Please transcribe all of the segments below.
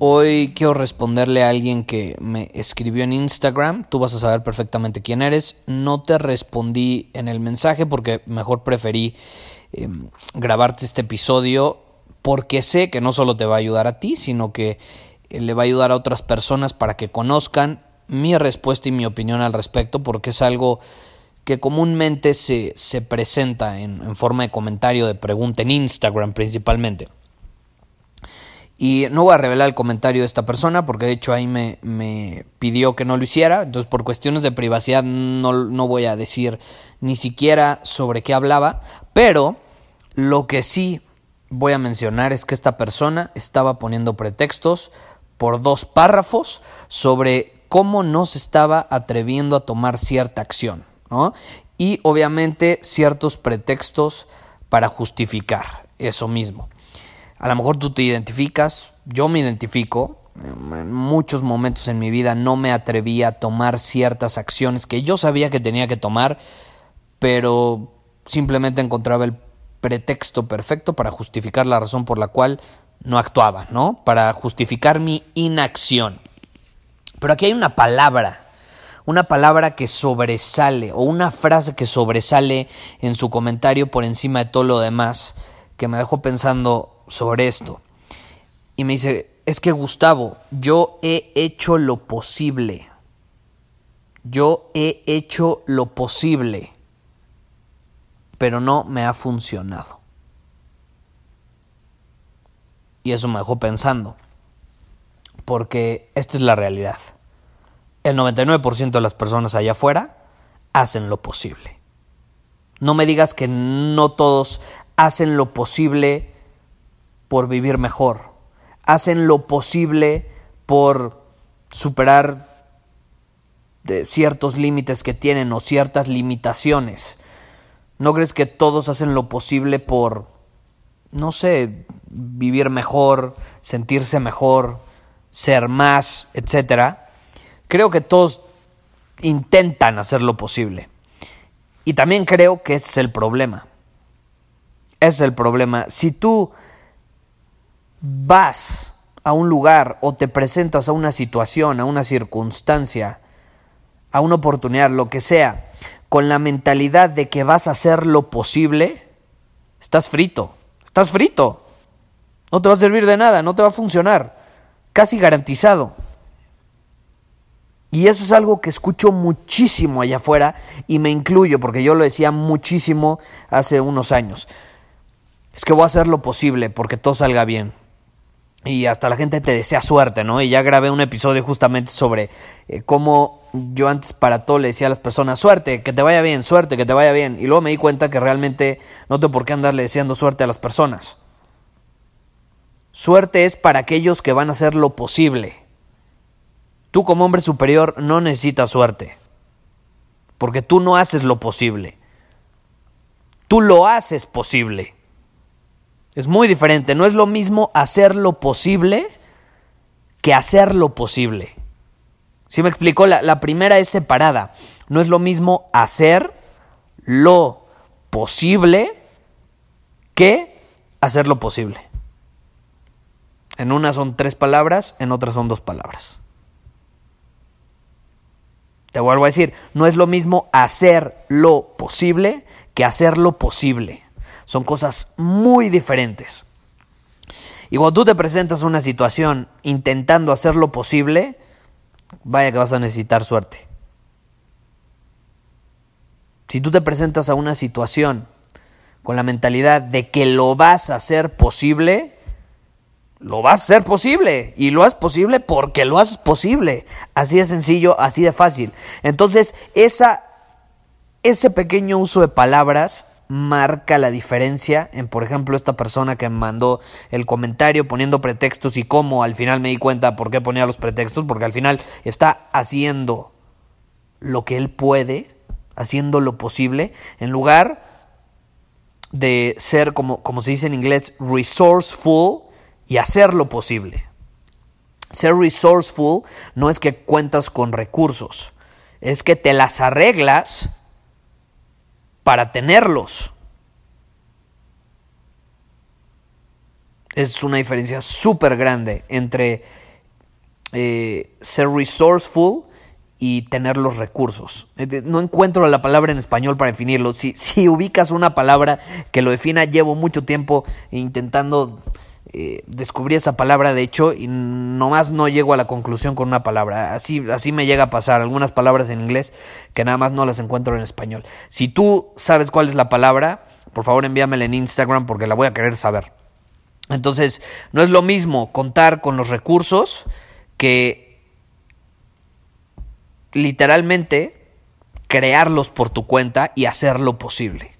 Hoy quiero responderle a alguien que me escribió en Instagram. Tú vas a saber perfectamente quién eres. No te respondí en el mensaje porque mejor preferí em, grabarte este episodio porque sé que no solo te va a ayudar a ti, sino que eh, le va a ayudar a otras personas para que conozcan mi respuesta y mi opinión al respecto, porque es algo que comúnmente se, se presenta en, en forma de comentario, de pregunta en Instagram principalmente. Y no voy a revelar el comentario de esta persona porque de hecho ahí me, me pidió que no lo hiciera. Entonces por cuestiones de privacidad no, no, voy a decir ni siquiera sobre qué hablaba. Pero lo que sí voy a mencionar es que esta persona estaba poniendo pretextos por dos párrafos sobre cómo no se estaba atreviendo a tomar cierta acción. ¿no? Y obviamente ciertos pretextos para justificar eso mismo. A lo mejor tú te identificas, yo me identifico. En muchos momentos en mi vida no me atreví a tomar ciertas acciones que yo sabía que tenía que tomar, pero simplemente encontraba el pretexto perfecto para justificar la razón por la cual no actuaba, ¿no? Para justificar mi inacción. Pero aquí hay una palabra, una palabra que sobresale, o una frase que sobresale en su comentario por encima de todo lo demás, que me dejó pensando, sobre esto. Y me dice, es que Gustavo, yo he hecho lo posible. Yo he hecho lo posible, pero no me ha funcionado. Y eso me dejó pensando, porque esta es la realidad. El 99% de las personas allá afuera hacen lo posible. No me digas que no todos hacen lo posible por vivir mejor, hacen lo posible por superar ciertos límites que tienen o ciertas limitaciones. ¿No crees que todos hacen lo posible por, no sé, vivir mejor, sentirse mejor, ser más, etcétera? Creo que todos intentan hacer lo posible. Y también creo que ese es el problema. Es el problema. Si tú vas a un lugar o te presentas a una situación, a una circunstancia, a una oportunidad, lo que sea, con la mentalidad de que vas a hacer lo posible, estás frito, estás frito. No te va a servir de nada, no te va a funcionar, casi garantizado. Y eso es algo que escucho muchísimo allá afuera y me incluyo porque yo lo decía muchísimo hace unos años. Es que voy a hacer lo posible porque todo salga bien y hasta la gente te desea suerte, ¿no? Y ya grabé un episodio justamente sobre eh, cómo yo antes para todo le decía a las personas, suerte, que te vaya bien, suerte, que te vaya bien. Y luego me di cuenta que realmente no tengo por qué andarle deseando suerte a las personas. Suerte es para aquellos que van a hacer lo posible. Tú como hombre superior no necesitas suerte, porque tú no haces lo posible. Tú lo haces posible. Es muy diferente. No es lo mismo hacer lo posible que hacer lo posible. ¿Sí me explicó? La, la primera es separada. No es lo mismo hacer lo posible que hacer lo posible. En una son tres palabras, en otra son dos palabras. Te vuelvo a decir, no es lo mismo hacer lo posible que hacer lo posible. Son cosas muy diferentes. Y cuando tú te presentas a una situación intentando hacer lo posible, vaya que vas a necesitar suerte. Si tú te presentas a una situación con la mentalidad de que lo vas a hacer posible, lo vas a hacer posible. Y lo haces posible porque lo haces posible. Así de sencillo, así de fácil. Entonces, esa, ese pequeño uso de palabras marca la diferencia en, por ejemplo, esta persona que mandó el comentario poniendo pretextos y cómo al final me di cuenta por qué ponía los pretextos, porque al final está haciendo lo que él puede, haciendo lo posible, en lugar de ser, como, como se dice en inglés, resourceful y hacer lo posible. Ser resourceful no es que cuentas con recursos, es que te las arreglas para tenerlos. Es una diferencia súper grande entre eh, ser resourceful y tener los recursos. Eh, no encuentro la palabra en español para definirlo. Si, si ubicas una palabra que lo defina, llevo mucho tiempo intentando eh, descubrir esa palabra, de hecho, y nomás no llego a la conclusión con una palabra. Así, así me llega a pasar. Algunas palabras en inglés que nada más no las encuentro en español. Si tú sabes cuál es la palabra, por favor envíamela en Instagram porque la voy a querer saber. Entonces, no es lo mismo contar con los recursos que literalmente crearlos por tu cuenta y hacerlo posible.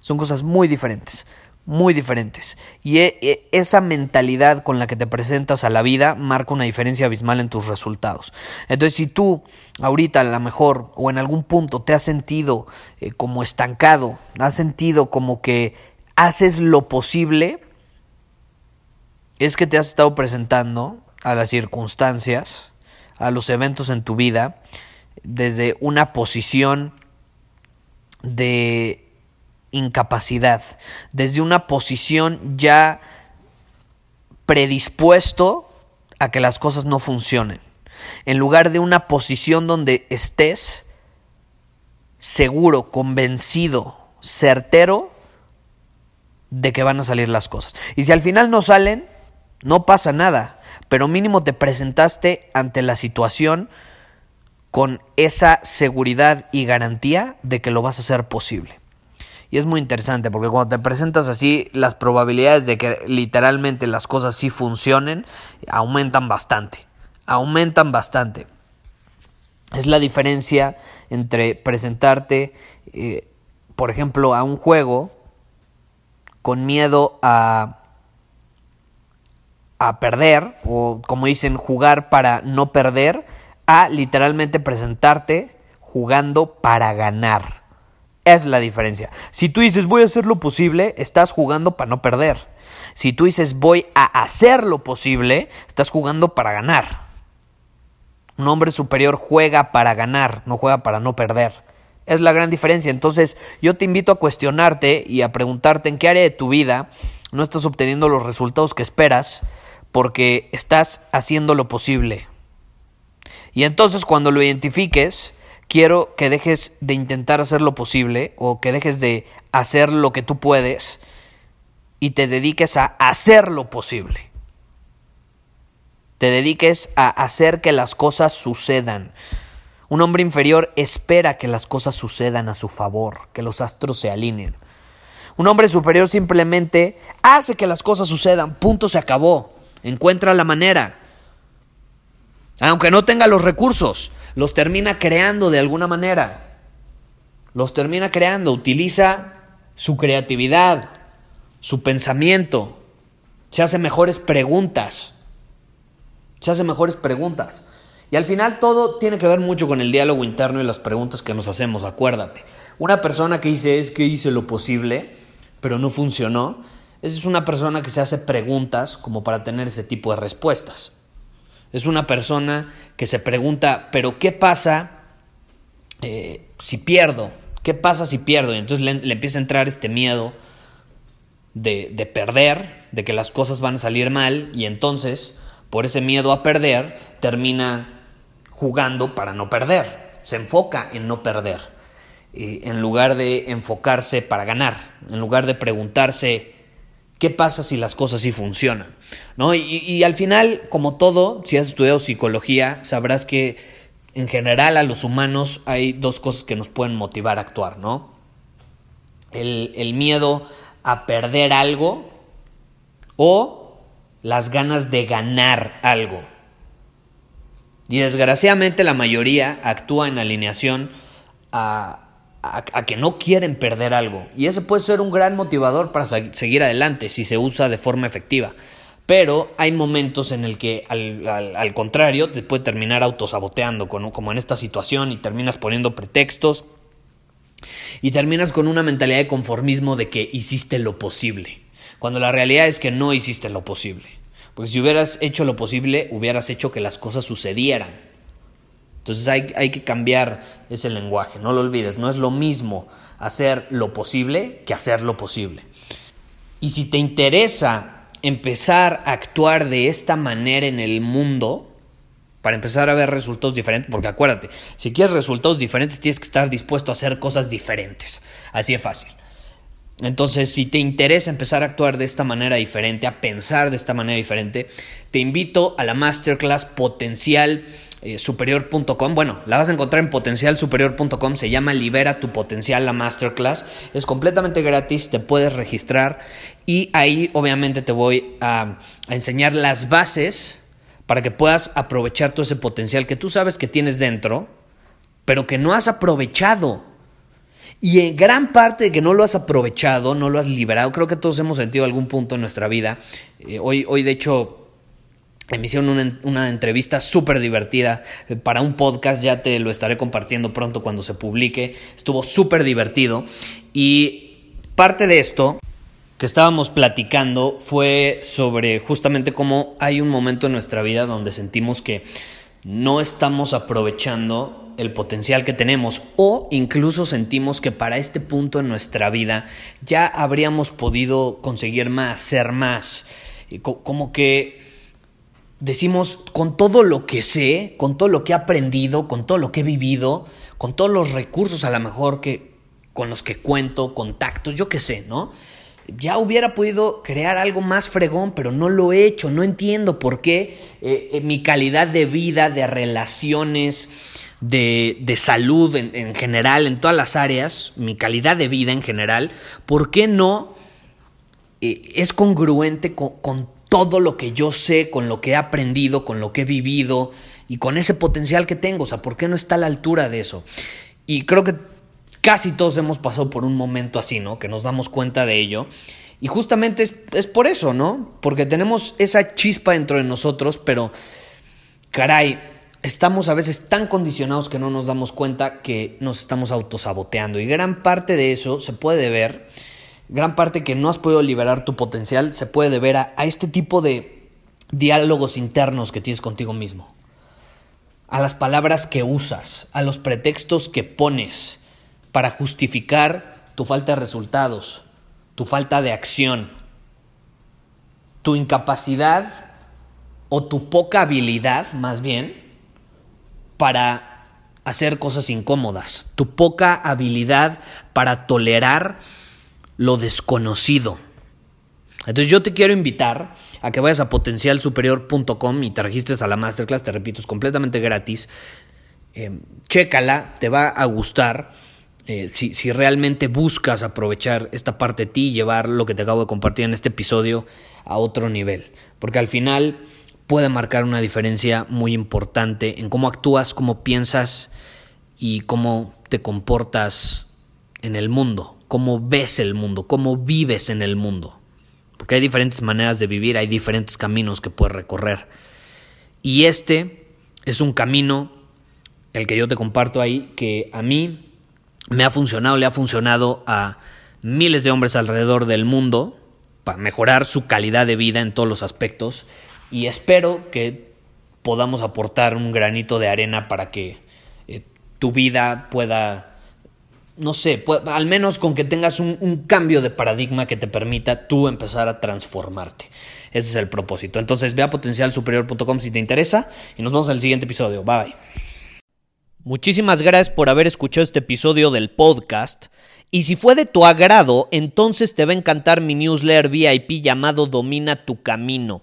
Son cosas muy diferentes muy diferentes. Y e, e, esa mentalidad con la que te presentas a la vida marca una diferencia abismal en tus resultados. Entonces, si tú ahorita a lo mejor o en algún punto te has sentido eh, como estancado, has sentido como que haces lo posible, es que te has estado presentando a las circunstancias, a los eventos en tu vida, desde una posición de incapacidad, desde una posición ya predispuesto a que las cosas no funcionen, en lugar de una posición donde estés seguro, convencido, certero de que van a salir las cosas. Y si al final no salen, no pasa nada, pero mínimo te presentaste ante la situación con esa seguridad y garantía de que lo vas a hacer posible. Y es muy interesante porque cuando te presentas así, las probabilidades de que literalmente las cosas sí funcionen aumentan bastante. Aumentan bastante. Es la diferencia entre presentarte, eh, por ejemplo, a un juego con miedo a, a perder, o como dicen, jugar para no perder, a literalmente presentarte jugando para ganar. Es la diferencia. Si tú dices voy a hacer lo posible, estás jugando para no perder. Si tú dices voy a hacer lo posible, estás jugando para ganar. Un hombre superior juega para ganar, no juega para no perder. Es la gran diferencia. Entonces yo te invito a cuestionarte y a preguntarte en qué área de tu vida no estás obteniendo los resultados que esperas porque estás haciendo lo posible. Y entonces cuando lo identifiques, quiero que dejes de intentar hacer lo posible o que dejes de hacer lo que tú puedes y te dediques a hacer lo posible. Te dediques a hacer que las cosas sucedan. Un hombre inferior espera que las cosas sucedan a su favor, que los astros se alineen. Un hombre superior simplemente hace que las cosas sucedan, punto se acabó. Encuentra la manera. Aunque no tenga los recursos, los termina creando de alguna manera. Los termina creando, utiliza su creatividad, su pensamiento, se hace mejores preguntas. Se hace mejores preguntas. Y al final todo tiene que ver mucho con el diálogo interno y las preguntas que nos hacemos, acuérdate. Una persona que dice es que hice lo posible, pero no funcionó, esa es una persona que se hace preguntas como para tener ese tipo de respuestas. Es una persona que se pregunta, pero ¿qué pasa eh, si pierdo? ¿Qué pasa si pierdo? Y entonces le, empieza a entrar este miedo de, de, perder, de que las cosas van a salir mal, y entonces, por ese miedo a perder, termina jugando para no perder. Se enfoca en no perder, en lugar de enfocarse para ganar, en lugar de preguntarse ¿Qué pasa si las cosas sí funcionan? ¿No? Y, al final, como todo, si has estudiado psicología, sabrás que en general a los humanos hay dos cosas que nos pueden motivar a actuar, ¿no? El, el miedo a perder algo o las ganas de ganar algo. Y desgraciadamente la mayoría actúa en alineación a, a, que no quieren perder algo. Y ese puede ser un gran motivador para seguir adelante si se usa de forma efectiva. Pero hay momentos en el que al, al, contrario te puede terminar autosaboteando, como en esta situación, y terminas poniendo pretextos y terminas con una mentalidad de conformismo de que hiciste lo posible, cuando la realidad es que no hiciste lo posible. Porque si hubieras hecho lo posible, hubieras hecho que las cosas sucedieran. Entonces hay, hay, que cambiar ese lenguaje, no lo olvides, no es lo mismo hacer lo posible que hacer lo posible. Y si te interesa empezar a actuar de esta manera en el mundo, para empezar a ver resultados diferentes, porque acuérdate, si quieres resultados diferentes tienes que estar dispuesto a hacer cosas diferentes, así es fácil. Entonces, si te interesa empezar a actuar de esta manera diferente, a pensar de esta manera diferente, te invito a la masterclass potencial eh, superior.com. Bueno, la vas a encontrar en potencialsuperior.com. Se llama Libera tu potencial la masterclass. Es completamente gratis, te puedes registrar y ahí obviamente te voy a enseñar las bases para que puedas aprovechar todo ese potencial que tú sabes que tienes dentro, pero que no has aprovechado. Y en gran parte de que no lo has aprovechado, no lo has liberado, creo que todos hemos sentido algún punto en nuestra vida. Eh, hoy, hoy, de hecho, me hicieron una, una entrevista súper divertida eh, para un podcast, ya te lo estaré compartiendo pronto cuando se publique. Estuvo súper divertido. Y parte de esto que estábamos platicando fue sobre justamente cómo hay un momento en nuestra vida donde sentimos que no estamos aprovechando el potencial que tenemos o incluso sentimos que para este punto en nuestra vida ya habríamos podido conseguir más, ser más. Como que decimos, con todo lo que sé, con todo lo que he aprendido, con todo lo que he vivido, con todos los recursos a lo mejor que con los que cuento, contactos, yo qué sé, ¿no? ya hubiera podido crear algo más fregón, pero no lo he hecho, no entiendo por qué eh, eh, mi calidad de vida, de relaciones, de, de salud en, general, en todas las áreas, mi calidad de vida en general, ¿por qué no eh, es congruente con, con todo lo que yo sé, con lo que he aprendido, con lo que he vivido y con ese potencial que tengo? O sea, ¿por qué no está a la altura de eso? Y creo que Casi todos hemos pasado por un momento así, ¿no? Que nos damos cuenta de ello. Y justamente es, por eso, ¿no? Porque tenemos esa chispa dentro de nosotros, pero, caray, estamos a veces tan condicionados que no nos damos cuenta que nos estamos autosaboteando. Y gran parte de eso se puede ver, gran parte que no has podido liberar tu potencial, se puede ver a, a este tipo de diálogos internos que tienes contigo mismo. A las palabras que usas, a los pretextos que pones para justificar tu falta de resultados, tu falta de acción, tu incapacidad o tu poca habilidad, más bien, para hacer cosas incómodas, tu poca habilidad para tolerar lo desconocido. Entonces yo te quiero invitar a que vayas a potencialsuperior.com y te registres a la masterclass, te repito, es completamente gratis. Eh, chécala, te va a gustar eh, si, si, realmente buscas aprovechar esta parte de ti y llevar lo que te acabo de compartir en este episodio a otro nivel. Porque al final puede marcar una diferencia muy importante en cómo actúas, cómo piensas y cómo te comportas en el mundo, cómo ves el mundo, cómo vives en el mundo. Porque hay diferentes maneras de vivir, hay diferentes caminos que puedes recorrer. Y este es un camino, el que yo te comparto ahí, que a mí me ha funcionado, le ha funcionado a miles de hombres alrededor del mundo para mejorar su calidad de vida en todos los aspectos y espero que podamos aportar un granito de arena para que eh, tu vida pueda, no sé, al menos con que tengas un, un cambio de paradigma que te permita tú empezar a transformarte. Ese es el propósito. Entonces ve a potencialsuperior.com si te interesa y nos vemos en el siguiente episodio. Bye. Muchísimas gracias por haber escuchado este episodio del podcast Y si fue de tu agrado, entonces te va a encantar mi newsletter VIP llamado Domina tu Camino.